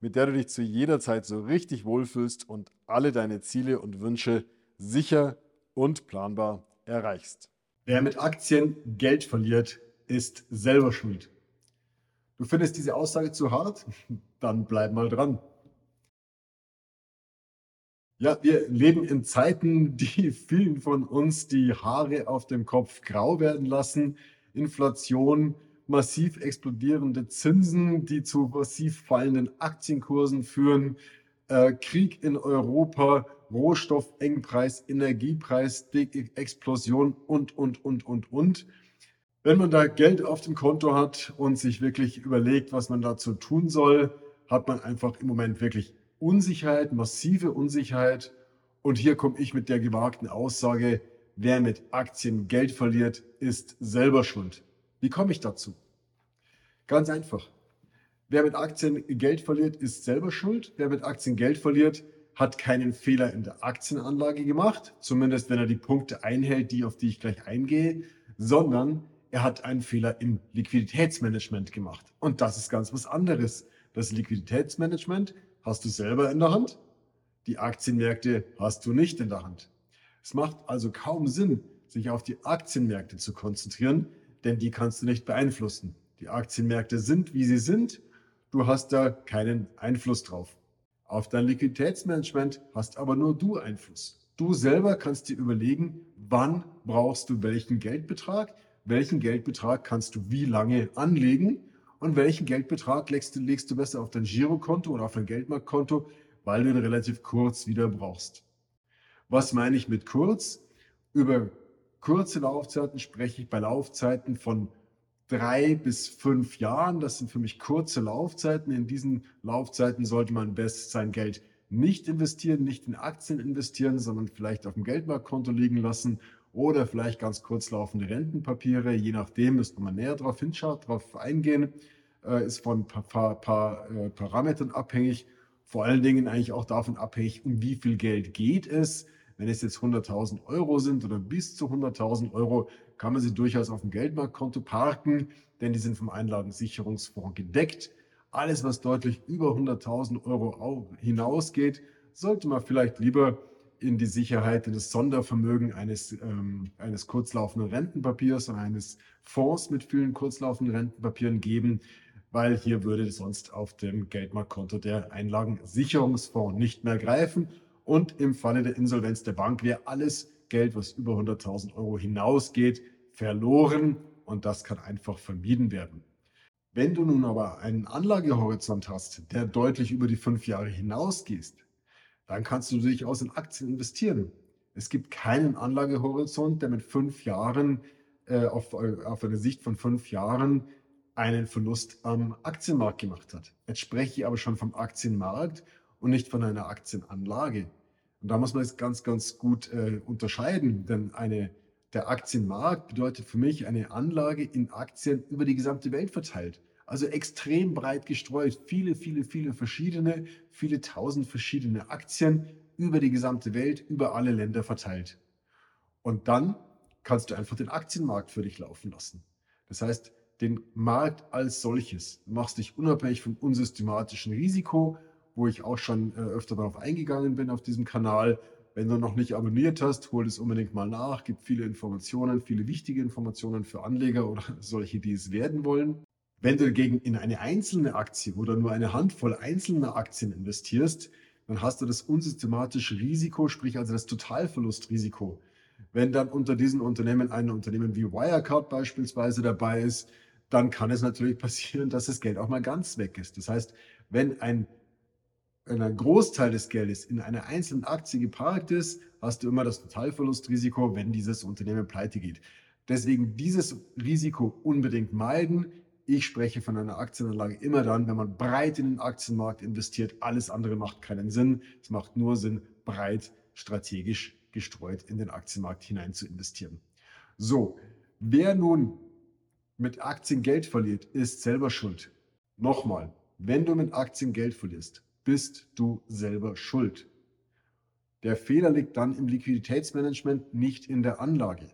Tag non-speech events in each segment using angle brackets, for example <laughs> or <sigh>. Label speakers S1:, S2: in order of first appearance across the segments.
S1: mit der du dich zu jeder Zeit so richtig wohlfühlst und alle deine Ziele und Wünsche sicher und planbar erreichst.
S2: Wer mit Aktien Geld verliert, ist selber schuld. Du findest diese Aussage zu hart? <laughs> Dann bleib mal dran. Ja, wir leben in Zeiten, die <laughs> vielen von uns die Haare auf dem Kopf grau werden lassen. Inflation, massiv explodierende Zinsen, die zu massiv fallenden Aktienkursen führen, äh, Krieg in Europa, Rohstoffengpreis, Energiepreis, Explosion und, und, und, und, und. Wenn man da Geld auf dem Konto hat und sich wirklich überlegt, was man dazu tun soll, hat man einfach im Moment wirklich Unsicherheit, massive Unsicherheit. Und hier komme ich mit der gewagten Aussage, wer mit Aktien Geld verliert, ist selber schuld. Wie komme ich dazu? Ganz einfach. Wer mit Aktien Geld verliert, ist selber schuld. Wer mit Aktien Geld verliert, hat keinen Fehler in der Aktienanlage gemacht, zumindest wenn er die Punkte einhält, die auf die ich gleich eingehe, sondern er hat einen Fehler im Liquiditätsmanagement gemacht. Und das ist ganz was anderes. Das Liquiditätsmanagement hast du selber in der Hand, die Aktienmärkte hast du nicht in der Hand. Es macht also kaum Sinn, sich auf die Aktienmärkte zu konzentrieren, denn die kannst du nicht beeinflussen. Die Aktienmärkte sind, wie sie sind. Du hast da keinen Einfluss drauf. Auf dein Liquiditätsmanagement hast aber nur du Einfluss. Du selber kannst dir überlegen, wann brauchst du welchen Geldbetrag, welchen Geldbetrag kannst du wie lange anlegen und welchen Geldbetrag legst du, legst du besser auf dein Girokonto oder auf dein Geldmarktkonto, weil du ihn relativ kurz wieder brauchst. Was meine ich mit kurz? Über kurze Laufzeiten spreche ich bei Laufzeiten von drei bis fünf Jahren. Das sind für mich kurze Laufzeiten. In diesen Laufzeiten sollte man best sein Geld nicht investieren, nicht in Aktien investieren, sondern vielleicht auf dem Geldmarktkonto liegen lassen oder vielleicht ganz kurz laufende Rentenpapiere. Je nachdem müsste man näher darauf hinschauen, darauf eingehen. Äh, ist von ein paar, paar, paar Parametern abhängig. Vor allen Dingen eigentlich auch davon abhängig, um wie viel Geld geht es. Wenn es jetzt 100.000 Euro sind oder bis zu 100.000 Euro, kann man sie durchaus auf dem Geldmarktkonto parken, denn die sind vom Einlagensicherungsfonds gedeckt. Alles, was deutlich über 100.000 Euro hinausgeht, sollte man vielleicht lieber in die Sicherheit, in das Sondervermögen eines, ähm, eines kurzlaufenden Rentenpapiers oder eines Fonds mit vielen kurzlaufenden Rentenpapieren geben, weil hier würde sonst auf dem Geldmarktkonto der Einlagensicherungsfonds nicht mehr greifen und im Falle der Insolvenz der Bank wäre alles Geld, was über 100.000 Euro hinausgeht, verloren und das kann einfach vermieden werden. Wenn du nun aber einen Anlagehorizont hast, der deutlich über die fünf Jahre hinausgeht, dann kannst du durchaus in Aktien investieren. Es gibt keinen Anlagehorizont, der mit fünf Jahren, äh, auf, auf eine Sicht von fünf Jahren, einen Verlust am Aktienmarkt gemacht hat. Jetzt spreche ich aber schon vom Aktienmarkt und nicht von einer Aktienanlage. Und da muss man es ganz, ganz gut äh, unterscheiden, denn eine, der Aktienmarkt bedeutet für mich eine Anlage in Aktien über die gesamte Welt verteilt. Also extrem breit gestreut, viele, viele, viele verschiedene, viele tausend verschiedene Aktien über die gesamte Welt, über alle Länder verteilt. Und dann kannst du einfach den Aktienmarkt für dich laufen lassen. Das heißt, den Markt als solches. Du machst dich unabhängig vom unsystematischen Risiko, wo ich auch schon äh, öfter darauf eingegangen bin auf diesem Kanal. Wenn du noch nicht abonniert hast, hol es unbedingt mal nach. Gibt viele Informationen, viele wichtige Informationen für Anleger oder <laughs> solche, die es werden wollen. Wenn du dagegen in eine einzelne Aktie oder nur eine Handvoll einzelner Aktien investierst, dann hast du das unsystematische Risiko, sprich also das Totalverlustrisiko. Wenn dann unter diesen Unternehmen ein Unternehmen wie Wirecard beispielsweise dabei ist, dann kann es natürlich <laughs> passieren, dass das Geld auch mal ganz weg ist. Das heißt, wenn ein ein Großteil des Geldes in einer einzelnen Aktie geparkt ist, hast du immer das Totalverlustrisiko, wenn dieses Unternehmen pleite geht. Deswegen dieses Risiko unbedingt meiden, Ich spreche von einer Aktienanlage immer dann, wenn man breit in den Aktienmarkt investiert. Alles andere macht keinen Sinn. Es macht nur Sinn, breit strategisch gestreut in den Aktienmarkt hinein zu investieren. So, wer nun mit Aktien Geld verliert, ist selber schuld. Nochmal, wenn du mit Aktien Geld verlierst, bist du selber schuld. Der Fehler liegt dann im Liquiditätsmanagement, nicht in der Anlage.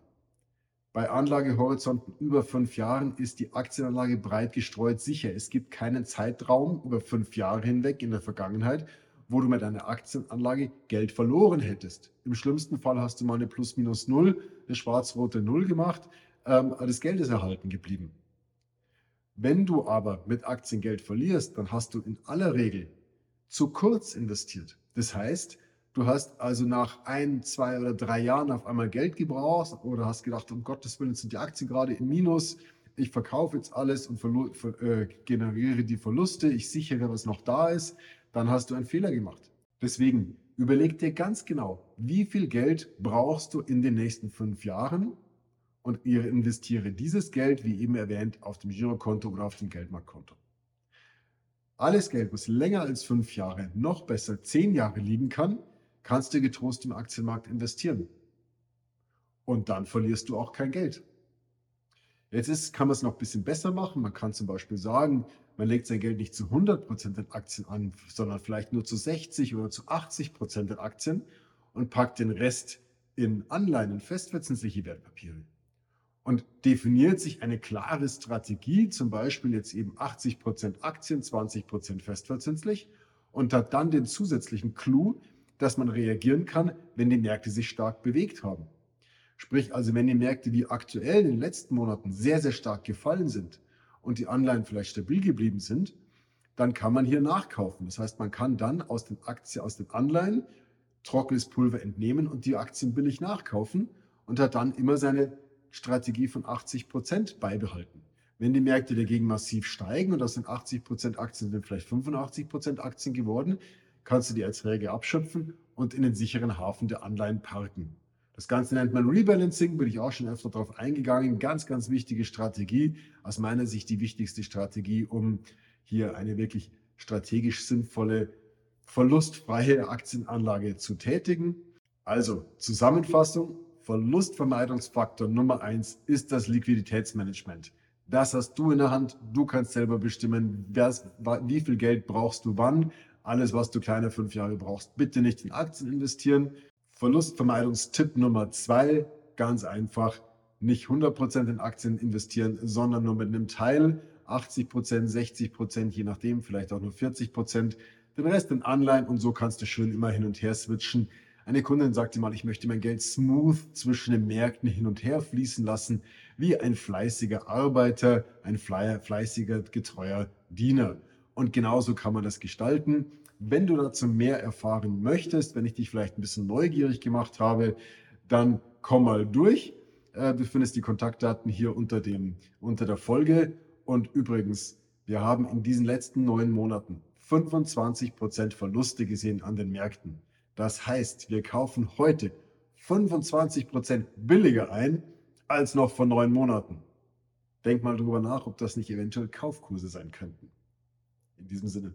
S2: Bei Anlagehorizonten über fünf Jahren ist die Aktienanlage breit gestreut sicher. Es gibt keinen Zeitraum über fünf Jahre hinweg in der Vergangenheit, wo du mit einer Aktienanlage Geld verloren hättest. Im schlimmsten Fall hast du mal eine Plus-Minus-Null, eine schwarz-rote Null gemacht, ähm, das Geld ist erhalten geblieben. Wenn du aber mit Aktien Geld verlierst, dann hast du in aller Regel zu kurz investiert. Das heißt, du hast also nach ein, zwei oder drei Jahren auf einmal Geld gebraucht oder hast gedacht, um Gottes Willen sind die Aktien gerade im Minus, ich verkaufe jetzt alles und äh, generiere die Verluste, ich sichere, was noch da ist dann hast du einen Fehler gemacht. Deswegen überleg dir ganz genau, wie viel Geld brauchst du in den nächsten fünf Jahren und investiere dieses Geld, wie eben erwähnt, auf dem Girokonto oder auf dem Geldmarktkonto. Alles Geld, was länger als fünf Jahre, noch besser zehn Jahre liegen kann, kannst du getrost im Aktienmarkt investieren. Und dann verlierst du auch kein Geld. Jetzt ist, kann man es noch ein bisschen besser machen. Man kann zum Beispiel sagen, man legt sein Geld nicht zu 100% in Aktien an, sondern vielleicht nur zu 60 oder zu 80% in Aktien und packt den Rest in Anleihen, in festverzinsliche Wertpapiere. Und definiert sich eine klare Strategie, zum Beispiel jetzt eben 80% Aktien, 20% festverzinslich und hat dann den zusätzlichen Clou, dass man reagieren kann, wenn die Märkte sich stark bewegt haben. Sprich also, wenn die Märkte wie aktuell in den letzten Monaten sehr, sehr stark gefallen sind und die Anleihen vielleicht stabil geblieben sind, dann kann man hier nachkaufen. Das heißt, man kann dann aus den Aktien, aus den Anleihen trockenes Pulver entnehmen und die Aktien billig nachkaufen und hat dann immer seine Strategie von 80 Prozent beibehalten. Wenn die Märkte dagegen massiv steigen und aus den 80 Prozent Aktien sind vielleicht 85 Prozent Aktien geworden, kannst du die Erträge abschöpfen und in den sicheren Hafen der Anleihen parken. Das Ganze nennt man Rebalancing, bin ich auch schon öfter darauf eingegangen. Ganz, ganz wichtige Strategie. Aus meiner Sicht die wichtigste Strategie, um hier eine wirklich strategisch sinnvolle, verlustfreie Aktienanlage zu tätigen. Also Zusammenfassung, Verlustvermeidungsfaktor Nummer eins ist das Liquiditätsmanagement. Das hast du in der Hand. Du kannst selber bestimmen, wie viel Geld brauchst du wann. Alles, was du kleine fünf Jahre brauchst, bitte nicht in Aktien investieren. Verlustvermeidungstipp Nummer zwei, ganz einfach, nicht 100% in Aktien investieren, sondern nur mit einem Teil, 80%, 60%, je nachdem, vielleicht auch nur 40%, den Rest in Anleihen und so kannst du schön immer hin und her switchen. Eine Kundin sagte mal, ich möchte mein Geld smooth zwischen den Märkten hin und her fließen lassen, wie ein fleißiger Arbeiter, ein fleißiger, getreuer Diener. Und genauso kann man das gestalten. Wenn du dazu mehr erfahren möchtest, wenn ich dich vielleicht ein bisschen neugierig gemacht habe, dann komm mal durch. Äh, du findest die Kontaktdaten hier unter, dem, unter der Folge. Und übrigens, wir haben in diesen letzten neun Monaten 25% Verluste gesehen an den Märkten. Das heißt, wir kaufen heute 25% billiger ein als noch vor neun Monaten. Denk mal drüber nach, ob das nicht eventuell Kaufkurse sein könnten. In diesem Sinne.